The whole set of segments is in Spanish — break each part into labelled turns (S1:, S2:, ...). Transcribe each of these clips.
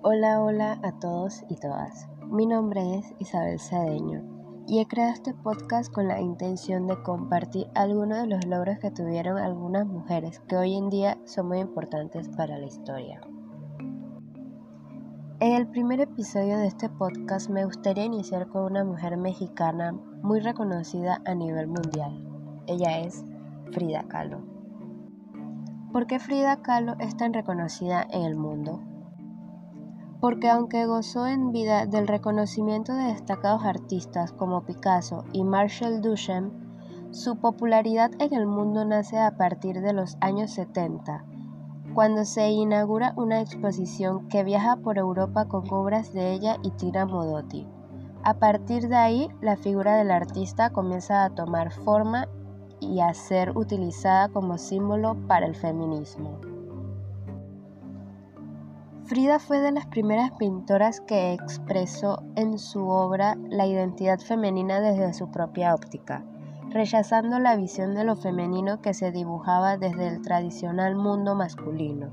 S1: Hola, hola a todos y todas. Mi nombre es Isabel Cedeño y he creado este podcast con la intención de compartir algunos de los logros que tuvieron algunas mujeres que hoy en día son muy importantes para la historia. En el primer episodio de este podcast me gustaría iniciar con una mujer mexicana muy reconocida a nivel mundial. Ella es Frida Kahlo. ¿Por qué Frida Kahlo es tan reconocida en el mundo? porque aunque gozó en vida del reconocimiento de destacados artistas como Picasso y Marcel Duchamp, su popularidad en el mundo nace a partir de los años 70, cuando se inaugura una exposición que viaja por Europa con obras de ella y Tina Modotti. A partir de ahí, la figura del artista comienza a tomar forma y a ser utilizada como símbolo para el feminismo. Frida fue de las primeras pintoras que expresó en su obra la identidad femenina desde su propia óptica, rechazando la visión de lo femenino que se dibujaba desde el tradicional mundo masculino.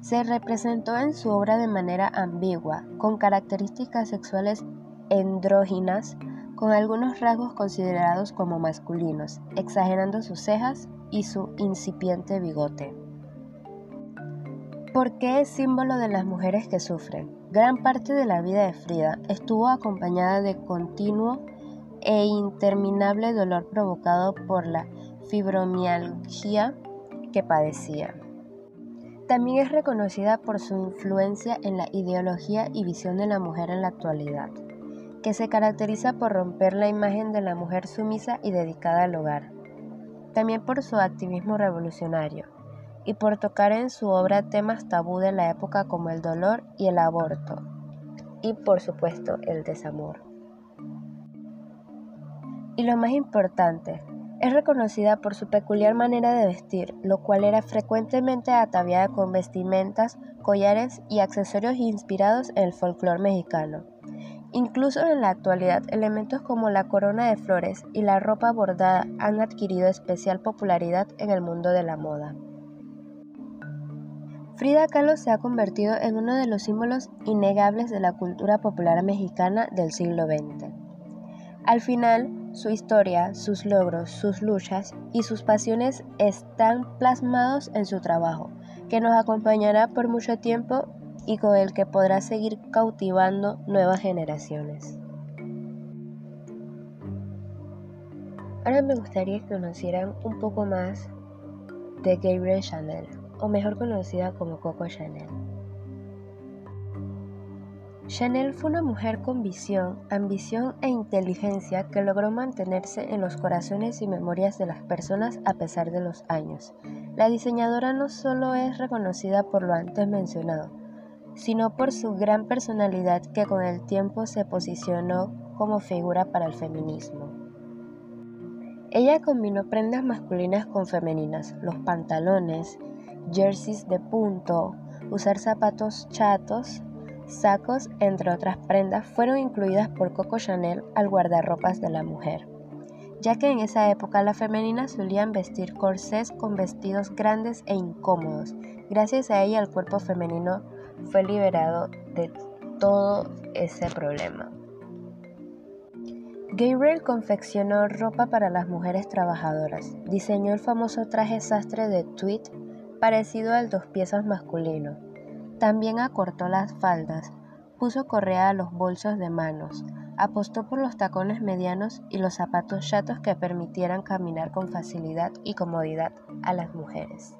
S1: Se representó en su obra de manera ambigua, con características sexuales andróginas, con algunos rasgos considerados como masculinos, exagerando sus cejas y su incipiente bigote. ¿Por qué es símbolo de las mujeres que sufren? Gran parte de la vida de Frida estuvo acompañada de continuo e interminable dolor provocado por la fibromialgia que padecía. También es reconocida por su influencia en la ideología y visión de la mujer en la actualidad, que se caracteriza por romper la imagen de la mujer sumisa y dedicada al hogar. También por su activismo revolucionario, y por tocar en su obra temas tabú de la época como el dolor y el aborto, y por supuesto el desamor. Y lo más importante, es reconocida por su peculiar manera de vestir, lo cual era frecuentemente ataviada con vestimentas, collares y accesorios inspirados en el folclore mexicano. Incluso en la actualidad, elementos como la corona de flores y la ropa bordada han adquirido especial popularidad en el mundo de la moda. Frida Kahlo se ha convertido en uno de los símbolos innegables de la cultura popular mexicana del siglo XX. Al final, su historia, sus logros, sus luchas y sus pasiones están plasmados en su trabajo, que nos acompañará por mucho tiempo y con el que podrá seguir cautivando nuevas generaciones. Ahora me gustaría que conocieran un poco más de Gabriel Chanel o mejor conocida como Coco Chanel. Chanel fue una mujer con visión, ambición e inteligencia que logró mantenerse en los corazones y memorias de las personas a pesar de los años. La diseñadora no solo es reconocida por lo antes mencionado, sino por su gran personalidad que con el tiempo se posicionó como figura para el feminismo. Ella combinó prendas masculinas con femeninas, los pantalones, jerseys de punto, usar zapatos chatos, sacos, entre otras prendas, fueron incluidas por Coco Chanel al guardarropas de la mujer, ya que en esa época las femeninas solían vestir corsés con vestidos grandes e incómodos. Gracias a ella el cuerpo femenino fue liberado de todo ese problema. Gabriel confeccionó ropa para las mujeres trabajadoras. Diseñó el famoso traje sastre de tweed parecido al dos piezas masculino. También acortó las faldas, puso correa a los bolsos de manos, apostó por los tacones medianos y los zapatos chatos que permitieran caminar con facilidad y comodidad a las mujeres.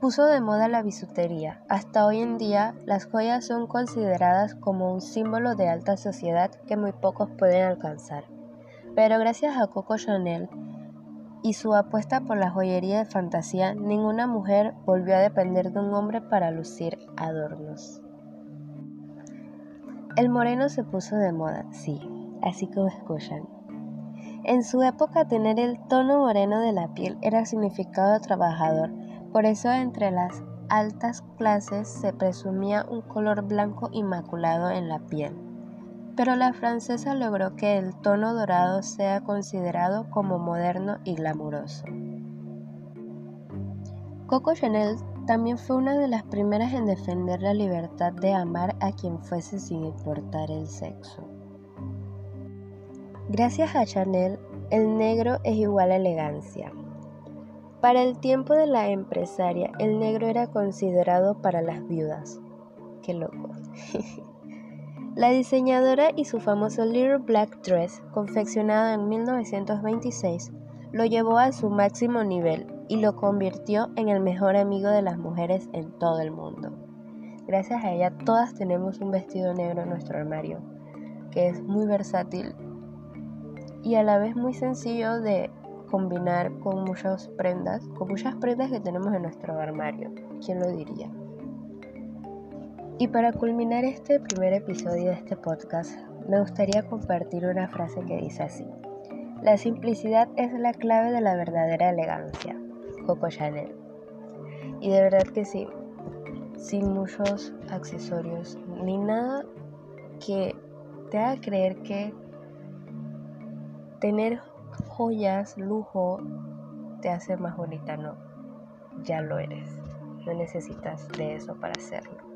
S1: Puso de moda la bisutería. Hasta hoy en día, las joyas son consideradas como un símbolo de alta sociedad que muy pocos pueden alcanzar. Pero gracias a Coco Chanel, y su apuesta por la joyería de fantasía, ninguna mujer volvió a depender de un hombre para lucir adornos. El moreno se puso de moda, sí, así como escuchan. En su época tener el tono moreno de la piel era significado trabajador, por eso entre las altas clases se presumía un color blanco inmaculado en la piel. Pero la francesa logró que el tono dorado sea considerado como moderno y glamuroso. Coco Chanel también fue una de las primeras en defender la libertad de amar a quien fuese sin importar el sexo. Gracias a Chanel, el negro es igual a elegancia. Para el tiempo de la empresaria, el negro era considerado para las viudas. Qué loco. la diseñadora y su famoso Little Black Dress, confeccionado en 1926, lo llevó a su máximo nivel y lo convirtió en el mejor amigo de las mujeres en todo el mundo. Gracias a ella todas tenemos un vestido negro en nuestro armario, que es muy versátil y a la vez muy sencillo de combinar con muchas prendas, con muchas prendas que tenemos en nuestro armario. ¿Quién lo diría? Y para culminar este primer episodio de este podcast, me gustaría compartir una frase que dice así. La simplicidad es la clave de la verdadera elegancia. Coco Chanel. Y de verdad que sí, sin muchos accesorios, ni nada que te haga creer que tener joyas, lujo, te hace más bonita, no. Ya lo eres. No necesitas de eso para hacerlo.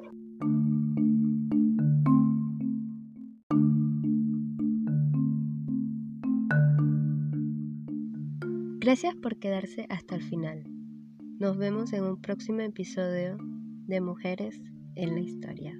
S1: Gracias por quedarse hasta el final. Nos vemos en un próximo episodio de Mujeres en la Historia.